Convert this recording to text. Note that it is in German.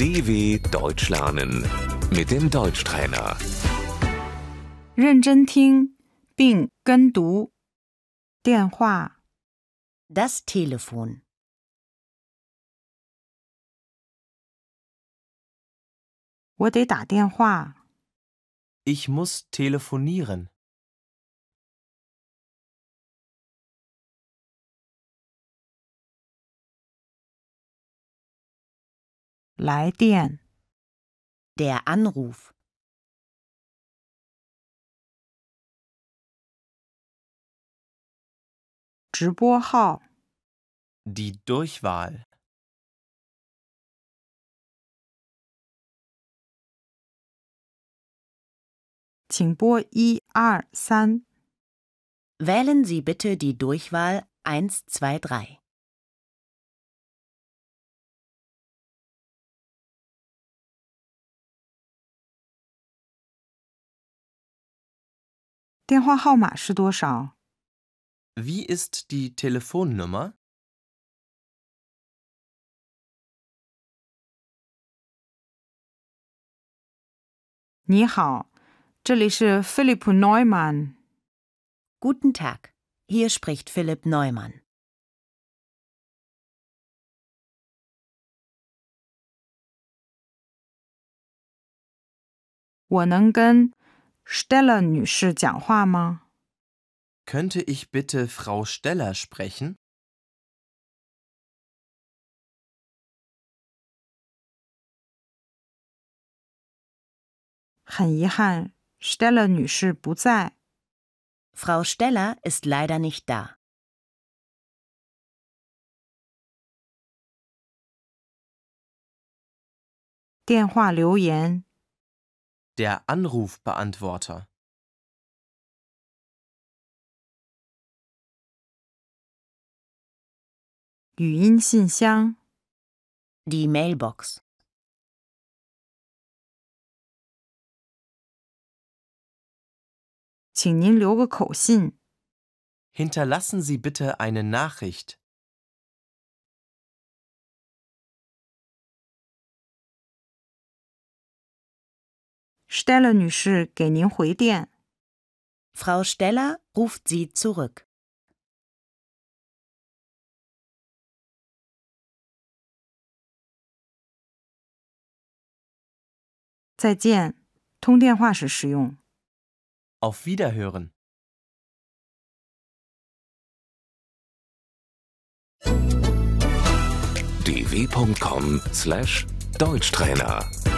DW Deutsch lernen mit dem Deutschtrainer. 认真听并跟读。电话， Das Telefon. 我得打电话。 Ich muss telefonieren. 来电 Der Anruf. Die Durchwahl. Wählen Sie bitte die Durchwahl eins zwei drei. 电话号码是多少？ Wie ist die Telefonnummer? 你好，这里是菲利普·neu曼。 Guten Tag. Hier spricht Philipp Neumann. 我能跟 Stella 女士讲话吗？ Könnte ich bitte Frau Steller sprechen? 很遗憾，Stella 女士不在。 Frau Steller ist leider nicht da. 电话留言， der Anrufbeantworter die Mailbox Hinterlassen Sie bitte eine Nachricht. ，Stella 女士给您回电。 Frau Steller ruft Sie zurück. 再见，通电话时使用。 Auf Wiederhören. dw.com/deutschtrainer